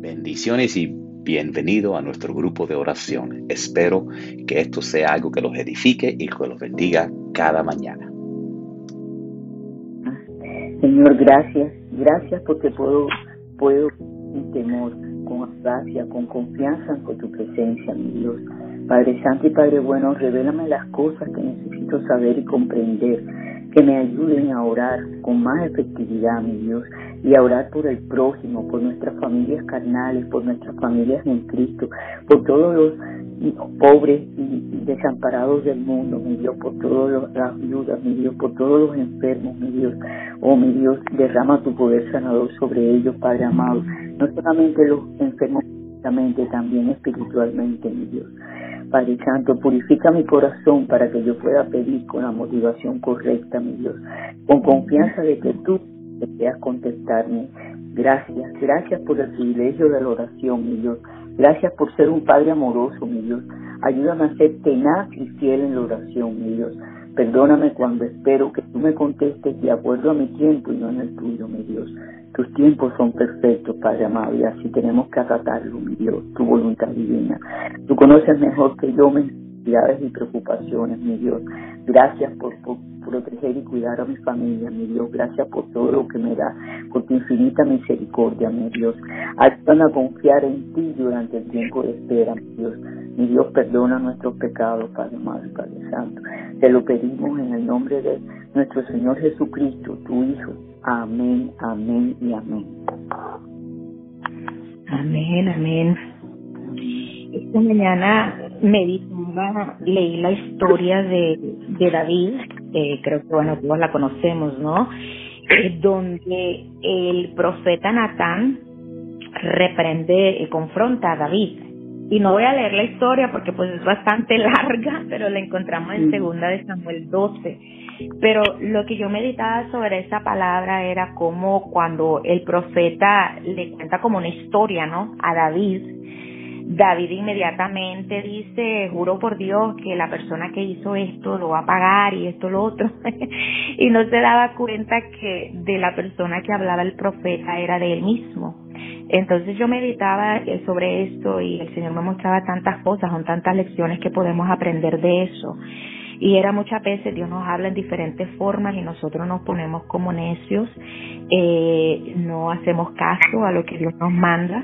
Bendiciones y bienvenido a nuestro grupo de oración. Espero que esto sea algo que los edifique y que los bendiga cada mañana. Señor, gracias. Gracias porque puedo, puedo sin temor, con audacia, con confianza con tu presencia, mi Dios. Padre Santo y Padre Bueno, revélame las cosas que necesito saber y comprender, que me ayuden a orar con más efectividad, mi Dios, y a orar por el prójimo, por nuestras familias carnales, por nuestras familias en Cristo, por todos los pobres y, desamparados del mundo, mi Dios, por todas las viudas, mi Dios, por todos los enfermos, mi Dios. Oh, mi Dios, derrama tu poder sanador sobre ellos, Padre amado. No solamente los enfermos físicamente, también espiritualmente, mi Dios. Padre Santo, purifica mi corazón para que yo pueda pedir con la motivación correcta, mi Dios, con confianza de que tú deseas contestarme. Gracias, gracias por el privilegio de la oración, mi Dios. Gracias por ser un Padre amoroso, mi Dios. Ayúdame a ser tenaz y fiel en la oración, mi Dios. Perdóname cuando espero que tú me contestes de acuerdo a mi tiempo y no en el tuyo, mi Dios. Tus tiempos son perfectos, Padre amado, y así tenemos que acatarlo, mi Dios, tu voluntad divina. Tú conoces mejor que yo mis necesidades y preocupaciones, mi Dios. Gracias por, proteger y cuidar a mi familia, mi Dios. Gracias por todo lo que me da, por tu infinita misericordia, mi Dios. Ayúdame a confiar en ti durante el tiempo de espera, mi Dios. Mi Dios, perdona nuestros pecados, Padre amado Padre Santo. Te lo pedimos en el nombre de nuestro Señor Jesucristo, tu Hijo. Amén, amén y amén. Amén, amén. Esta mañana leí la historia de, de David, creo que bueno, todos la conocemos, ¿no? Eh, donde el profeta Natán reprende y confronta a David. Y no voy a leer la historia porque pues es bastante larga, pero la encontramos en segunda de Samuel 12. Pero lo que yo meditaba sobre esa palabra era como cuando el profeta le cuenta como una historia, ¿no? A David David inmediatamente dice, juro por Dios que la persona que hizo esto lo va a pagar y esto lo otro. y no se daba cuenta que de la persona que hablaba el profeta era de él mismo. Entonces yo meditaba eh, sobre esto y el Señor me mostraba tantas cosas, son tantas lecciones que podemos aprender de eso. Y era muchas veces Dios nos habla en diferentes formas y nosotros nos ponemos como necios, eh, no hacemos caso a lo que Dios nos manda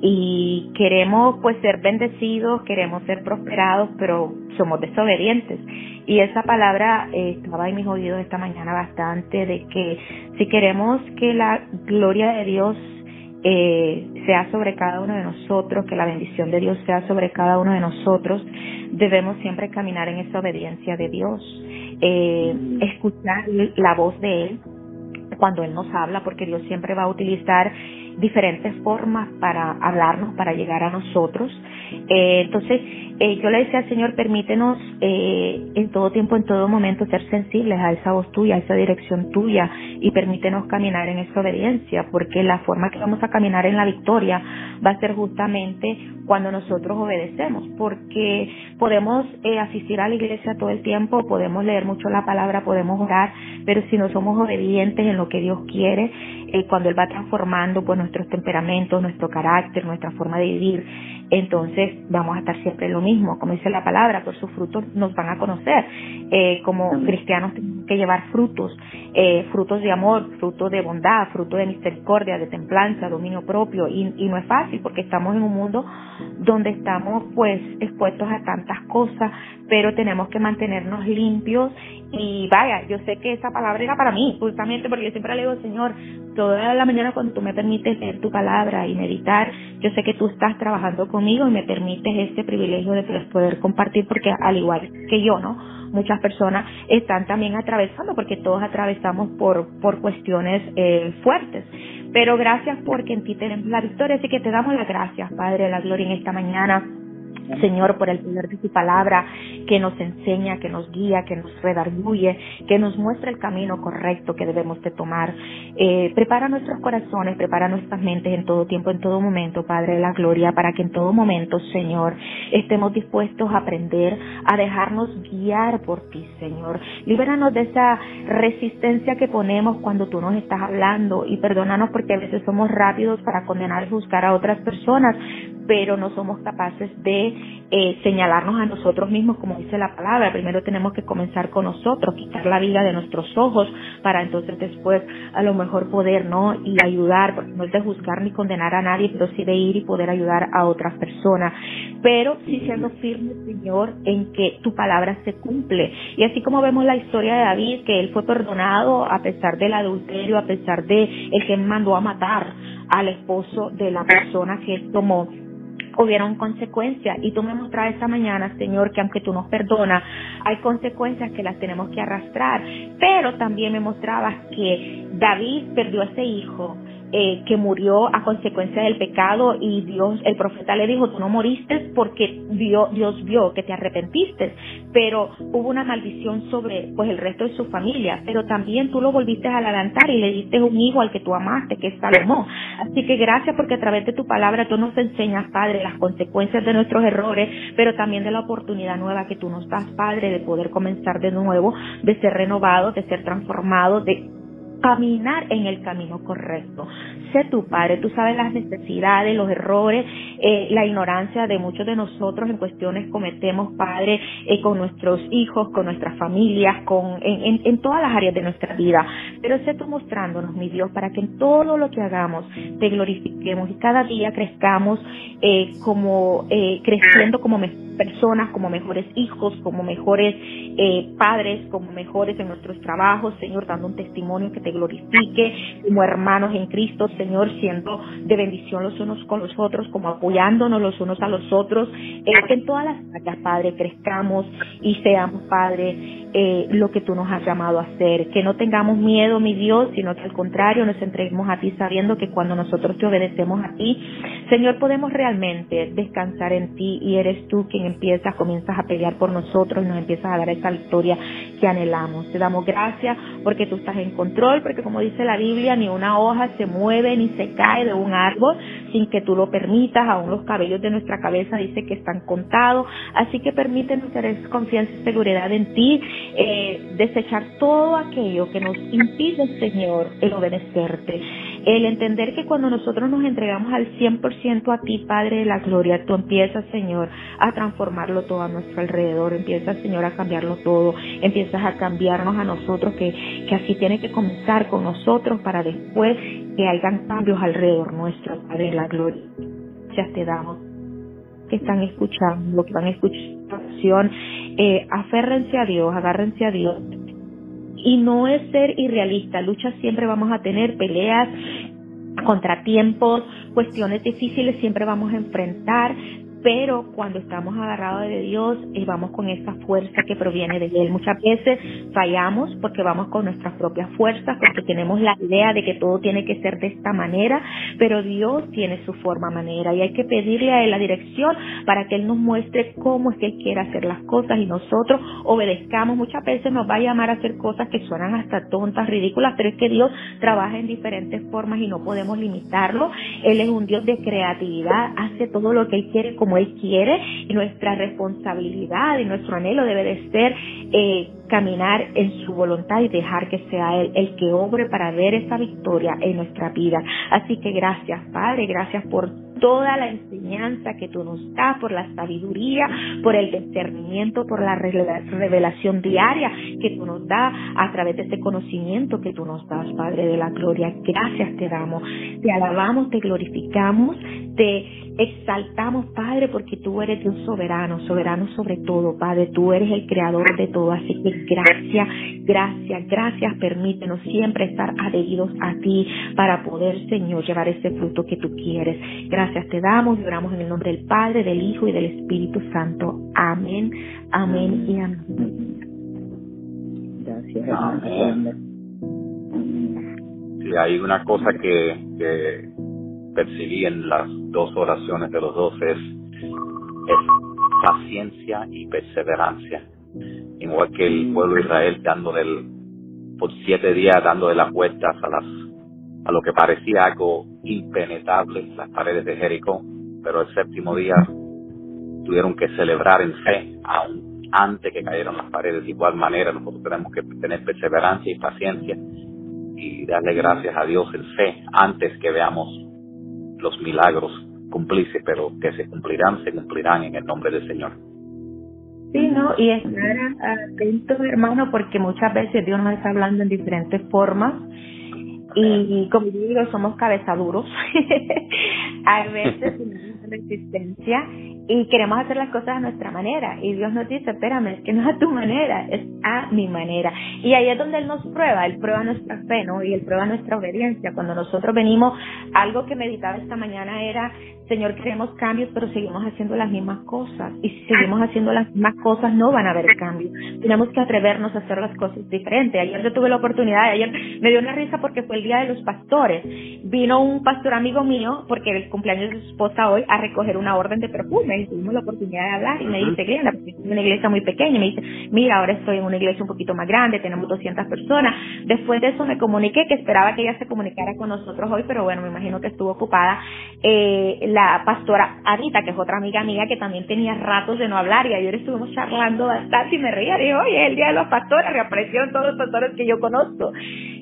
y queremos pues ser bendecidos, queremos ser prosperados, pero somos desobedientes. Y esa palabra eh, estaba en mis oídos esta mañana bastante de que si queremos que la gloria de Dios eh, sea sobre cada uno de nosotros, que la bendición de Dios sea sobre cada uno de nosotros, debemos siempre caminar en esa obediencia de Dios, eh, escuchar la voz de Él cuando Él nos habla, porque Dios siempre va a utilizar diferentes formas para hablarnos, para llegar a nosotros. Eh, entonces, eh, yo le decía al Señor, permítenos eh, en todo tiempo, en todo momento, ser sensibles a esa voz tuya, a esa dirección tuya y permítenos caminar en esa obediencia, porque la forma que vamos a caminar en la victoria va a ser justamente cuando nosotros obedecemos, porque podemos asistir a la iglesia todo el tiempo, podemos leer mucho la palabra, podemos orar, pero si no somos obedientes en lo que Dios quiere, cuando Él va transformando pues nuestros temperamentos, nuestro carácter, nuestra forma de vivir, entonces vamos a estar siempre lo mismo, como dice la palabra, por sus frutos nos van a conocer. Eh, como cristianos que llevar frutos, eh, frutos de amor, frutos de bondad, frutos de misericordia, de templanza, dominio propio, y, y no es fácil porque estamos en un mundo donde estamos pues expuestos a tantas cosas, pero tenemos que mantenernos limpios y vaya, yo sé que esa palabra era para mí, justamente porque yo siempre le digo, Señor, toda la mañana cuando tú me permites leer tu palabra y meditar, yo sé que tú estás trabajando conmigo y me permites este privilegio de poder compartir, porque al igual que yo, ¿no? Muchas personas están también atravesando, porque todos atravesamos por, por cuestiones eh, fuertes. Pero gracias porque en ti tenemos la victoria, así que te damos las gracias, Padre de la Gloria, en esta mañana Señor, por el poder de tu palabra que nos enseña, que nos guía, que nos redarguye, que nos muestra el camino correcto que debemos de tomar. Eh, prepara nuestros corazones, prepara nuestras mentes en todo tiempo, en todo momento, Padre de la Gloria, para que en todo momento, Señor, estemos dispuestos a aprender, a dejarnos guiar por ti, Señor. Libéranos de esa resistencia que ponemos cuando tú nos estás hablando y perdónanos porque a veces somos rápidos para condenar y juzgar a otras personas, pero no somos capaces de eh, señalarnos a nosotros mismos, como dice la palabra. Primero tenemos que comenzar con nosotros, quitar la vida de nuestros ojos, para entonces después a lo mejor poder, ¿no? Y ayudar, no es de juzgar ni condenar a nadie, pero sí de ir y poder ayudar a otras personas. Pero sí siendo firme, Señor, en que tu palabra se cumple. Y así como vemos la historia de David, que él fue perdonado a pesar del adulterio, a pesar de el que mandó a matar al esposo de la persona que él tomó hubieron consecuencias. Y tú me mostras esta mañana, Señor, que aunque tú nos perdonas, hay consecuencias que las tenemos que arrastrar. Pero también me mostrabas que David perdió a ese hijo eh, que murió a consecuencia del pecado y Dios, el profeta le dijo, tú no moriste porque Dios, vio que te arrepentiste, pero hubo una maldición sobre pues el resto de su familia, pero también tú lo volviste a levantar y le diste un hijo al que tú amaste, que es Salomón. Así que gracias porque a través de tu palabra tú nos enseñas, Padre, las consecuencias de nuestros errores, pero también de la oportunidad nueva que tú nos das, Padre, de poder comenzar de nuevo, de ser renovados, de ser transformados, de caminar en el camino correcto. Sé tu Padre, tú sabes las necesidades, los errores, eh, la ignorancia de muchos de nosotros en cuestiones cometemos, Padre, eh, con nuestros hijos, con nuestras familias, con, en, en, todas las áreas de nuestra vida. Pero sé tú mostrándonos, mi Dios, para que en todo lo que hagamos te glorifiquemos y cada día crezcamos eh, como, eh, creciendo como personas, como mejores hijos, como mejores eh, padres, como mejores en nuestros trabajos, Señor, dando un testimonio que te glorifique, como hermanos en Cristo, Señor, siendo de bendición los unos con los otros, como apoyándonos los unos a los otros, eh, que en todas las áreas, Padre, crezcamos y seamos, Padre, eh, lo que tú nos has llamado a hacer, que no tengamos miedo, mi Dios, sino que al contrario nos entreguemos a ti sabiendo que cuando nosotros te obedecemos a ti, Señor, podemos realmente descansar en ti y eres tú quien empiezas, comienzas a pelear por nosotros y nos empiezas a dar esa victoria que anhelamos. Te damos gracias porque tú estás en control, porque como dice la Biblia, ni una hoja se mueve ni se cae de un árbol sin que tú lo permitas, aún los cabellos de nuestra cabeza dice que están contados, así que permítenos tener confianza y seguridad en ti eh, desechar todo aquello que nos impide, Señor, el obedecerte. El entender que cuando nosotros nos entregamos al 100% a ti, Padre de la Gloria, tú empiezas, Señor, a transformarlo todo a nuestro alrededor, empiezas, Señor, a cambiarlo todo, empiezas a cambiarnos a nosotros, que, que así tiene que comenzar con nosotros para después que hayan cambios alrededor nuestro, Padre de la Gloria. Gracias te damos que están escuchando, que van a escuchar eh, aférrense a Dios, agárrense a Dios. Y no es ser irrealista, luchas siempre vamos a tener, peleas, contratiempos, cuestiones difíciles siempre vamos a enfrentar, pero cuando estamos agarrados de Dios y vamos con esa fuerza que proviene de Él. Muchas veces fallamos porque vamos con nuestras propias fuerzas, porque tenemos la idea de que todo tiene que ser de esta manera, pero Dios tiene su forma manera y hay que pedirle a Él la dirección para que Él nos muestre cómo es que Él quiere hacer las cosas y nosotros obedezcamos. Muchas veces nos va a llamar a hacer cosas que suenan hasta tontas, ridículas, pero es que Dios trabaja en diferentes formas y no podemos limitarlo. Él es un Dios de creatividad, hace todo lo que Él quiere como él quiere y nuestra responsabilidad y nuestro anhelo debe de ser eh, caminar en su voluntad y dejar que sea Él el que obre para ver esa victoria en nuestra vida. Así que gracias Padre, gracias por toda la enseñanza que tú nos das, por la sabiduría, por el discernimiento, por la revelación diaria que tú nos das a través de ese conocimiento que tú nos das, Padre de la Gloria. Gracias te damos, te alabamos, te glorificamos, te exaltamos, Padre, porque tú eres Dios soberano, soberano sobre todo, Padre, tú eres el creador de todo, así que gracias, gracias, gracias, permítenos siempre estar adheridos a ti para poder, Señor, llevar ese fruto que tú quieres. Gracias te damos y oramos en el nombre del Padre, del Hijo y del Espíritu Santo. Amén, amén y amén. Gracias, amén. Sí, hay una cosa que, que percibí en las dos oraciones de los dos es, paciencia y perseverancia. Igual que el pueblo de Israel dándole por siete días dándole las vueltas a las a lo que parecía algo impenetrable, las paredes de Jericó, pero el séptimo día tuvieron que celebrar en fe, aún antes que cayeron las paredes. De igual manera, nosotros tenemos que tener perseverancia y paciencia y darle gracias a Dios en fe antes que veamos los milagros cumplirse, pero que se cumplirán, se cumplirán en el nombre del Señor. Sí, ¿no? Y estar atento, hermano, porque muchas veces Dios nos está hablando en diferentes formas y como digo, somos cabezaduros. a veces tenemos resistencia y queremos hacer las cosas a nuestra manera. Y Dios nos dice, espérame, es que no es a tu manera, es a mi manera. Y ahí es donde Él nos prueba, Él prueba nuestra fe, ¿no? Y Él prueba nuestra obediencia. Cuando nosotros venimos, algo que meditaba esta mañana era, Señor, queremos cambios, pero seguimos haciendo las mismas cosas. Y si seguimos haciendo las mismas cosas, no van a haber cambios. Tenemos que atrevernos a hacer las cosas diferentes. Ayer yo tuve la oportunidad, ayer me dio una risa porque fue el día de los pastores. Vino un pastor amigo mío, porque el cumpleaños de su esposa hoy, a recoger una orden de perfume. Tuvimos la oportunidad de hablar. Y me dice, es una iglesia muy pequeña. Y me dice, mira, ahora estoy en una iglesia un poquito más grande, tenemos 200 personas. Después de eso me comuniqué que esperaba que ella se comunicara con nosotros hoy, pero bueno, me imagino que estuvo ocupada. Eh, la pastora Anita, que es otra amiga mía que también tenía ratos de no hablar y ayer estuvimos charlando bastante y me reía, dijo, oye, es el día de los pastores, reaparecieron todos los pastores que yo conozco.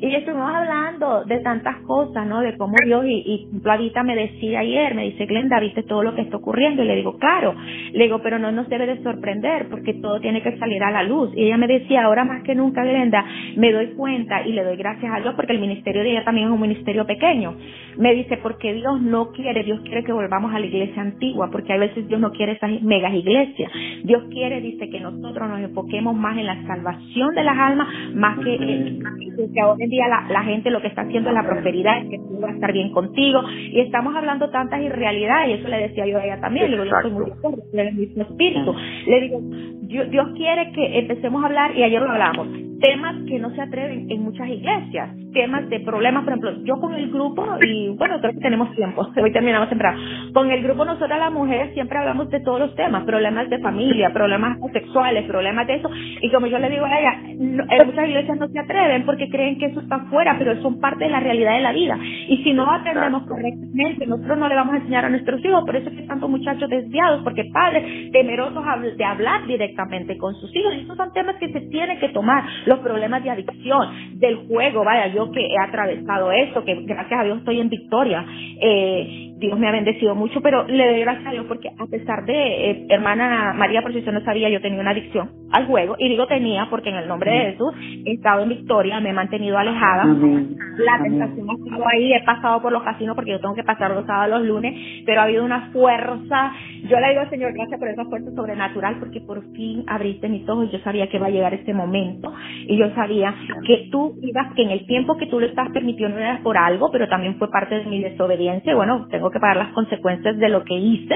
Y estuvimos hablando de tantas cosas, ¿no? De cómo Dios, y, y Anita me decía ayer, me dice, Glenda, ¿viste todo lo que está ocurriendo? Y le digo, claro, le digo, pero no nos debe de sorprender porque todo tiene que salir a la luz. Y ella me decía, ahora más que nunca, Glenda, me doy cuenta y le doy gracias a Dios porque el ministerio de ella también es un ministerio pequeño. Me dice, porque Dios no quiere, Dios quiere que volvamos a la iglesia antigua, porque a veces Dios no quiere esas megas iglesias. Dios quiere, dice, que nosotros nos enfoquemos más en la salvación de las almas, más que, que hoy en día la, gente lo que está haciendo es la prosperidad, es que tú vas a estar bien contigo. Y estamos hablando tantas irrealidades, y eso le decía yo a ella también. Le digo, yo estoy muy el mismo espíritu. Le digo, Dios quiere que empecemos a hablar, y ayer lo hablamos, temas que no se atreven en muchas iglesias, temas de problemas, por ejemplo, yo con el grupo, y bueno, creo que tenemos tiempo, hoy terminamos temprano, con el grupo nosotras las mujeres siempre hablamos de todos los temas, problemas de familia, problemas sexuales, problemas de eso, y como yo le digo a ella, en muchas iglesias no se atreven porque creen que eso está fuera, pero son parte de la realidad de la vida, y si no atendemos correctamente, nosotros no le vamos a enseñar a nuestros hijos, por eso es que tantos muchachos desviados, porque padres temerosos de hablar directamente con sus hijos, y esos son temas que se tienen que tomar, los problemas de adicción, del juego, vaya, yo que he atravesado eso, que gracias a Dios estoy en victoria, eh, Dios me ha bendecido mucho, pero le doy gracias a Dios porque a pesar de, eh, hermana María, por si usted no sabía, yo tenía una adicción al juego, y digo tenía porque en el nombre de Jesús he estado en victoria, me he mantenido alejada, la tentación ha estado ahí, he pasado por los casinos porque yo tengo que pasar los sábados, los lunes, pero ha habido una fuerza, yo le digo al Señor, gracias por esa fuerza sobrenatural, porque por fin abriste mis ojos, yo sabía que iba a llegar este momento, y yo sabía que tú ibas, que en el tiempo que tú lo estás permitiendo era por algo, pero también fue parte de mi desobediencia, y bueno, tengo que pagar las consecuencias de lo que hice,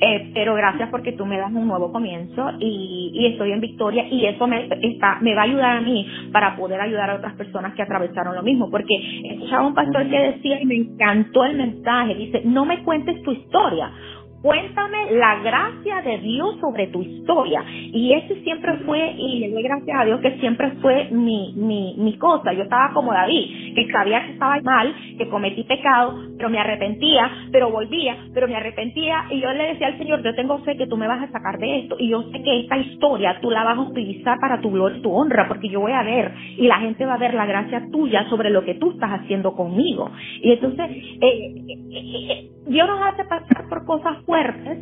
eh, pero gracias porque tú me das un nuevo comienzo y, y estoy en victoria y eso me, está, me va a ayudar a mí para poder ayudar a otras personas que atravesaron lo mismo, porque escuchaba un pastor que decía y me encantó el mensaje, dice, no me cuentes tu historia, Cuéntame la gracia de Dios sobre tu historia. Y ese siempre fue, y le doy gracias a Dios que siempre fue mi, mi, mi cosa. Yo estaba como David, que sabía que estaba mal, que cometí pecado, pero me arrepentía, pero volvía, pero me arrepentía. Y yo le decía al Señor, yo tengo fe que tú me vas a sacar de esto. Y yo sé que esta historia tú la vas a utilizar para tu gloria y tu honra, porque yo voy a ver, y la gente va a ver la gracia tuya sobre lo que tú estás haciendo conmigo. Y entonces, eh, eh, eh, Dios nos hace pasar por cosas fuertes.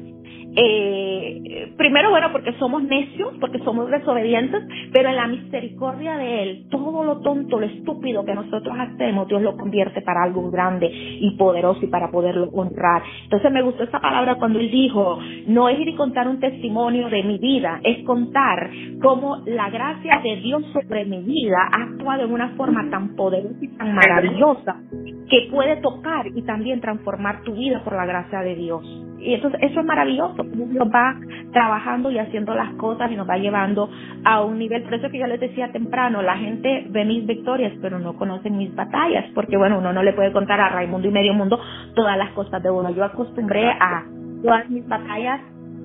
Eh, primero, bueno, porque somos necios, porque somos desobedientes, pero en la misericordia de Él, todo lo tonto, lo estúpido que nosotros hacemos, Dios lo convierte para algo grande y poderoso y para poderlo honrar. Entonces me gustó esa palabra cuando Él dijo, no es ir y contar un testimonio de mi vida, es contar cómo la gracia de Dios sobre mi vida ha actuado de una forma tan poderosa y tan maravillosa que puede tocar y también transformar tu vida por la gracia de Dios. Y entonces eso es maravilloso, Dios va trabajando y haciendo las cosas y nos va llevando a un nivel. Por eso que yo les decía temprano, la gente ve mis victorias, pero no conocen mis batallas, porque bueno, uno no le puede contar a Raimundo y medio mundo todas las cosas de uno. Yo acostumbré a todas mis batallas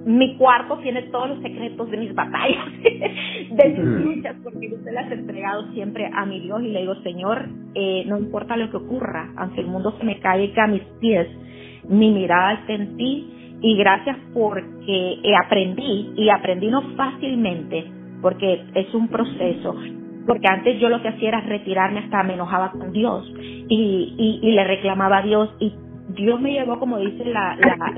mi cuarto tiene todos los secretos de mis batallas, de mis luchas, porque yo se las he entregado siempre a mi Dios y le digo, Señor, eh, no importa lo que ocurra, aunque el mundo se me caiga a mis pies, mi mirada está en ti y gracias porque aprendí y aprendí no fácilmente, porque es un proceso, porque antes yo lo que hacía era retirarme hasta me enojaba con Dios y, y, y le reclamaba a Dios y Dios me llevó, como dice la,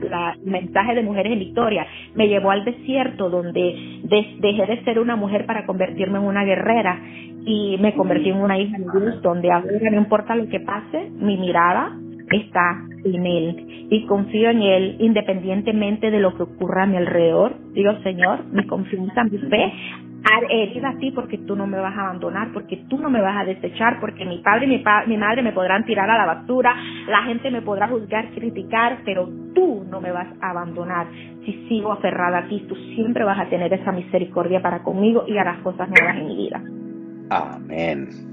la, mensaje de Mujeres en Victoria, me llevó al desierto donde dejé de ser una mujer para convertirme en una guerrera y me convertí en una hija de Dios, donde ahora no importa lo que pase, mi mirada está en Él y confío en Él independientemente de lo que ocurra a mi alrededor. Digo, Señor, mi confianza, mi fe herida a ti porque tú no me vas a abandonar, porque tú no me vas a desechar, porque mi padre y mi, madre me podrán tirar a la basura, la gente me podrá juzgar, criticar, pero tú no me vas a abandonar. Si sigo aferrada a ti, tú siempre vas a tener esa misericordia para conmigo y harás cosas nuevas en mi vida. Amén.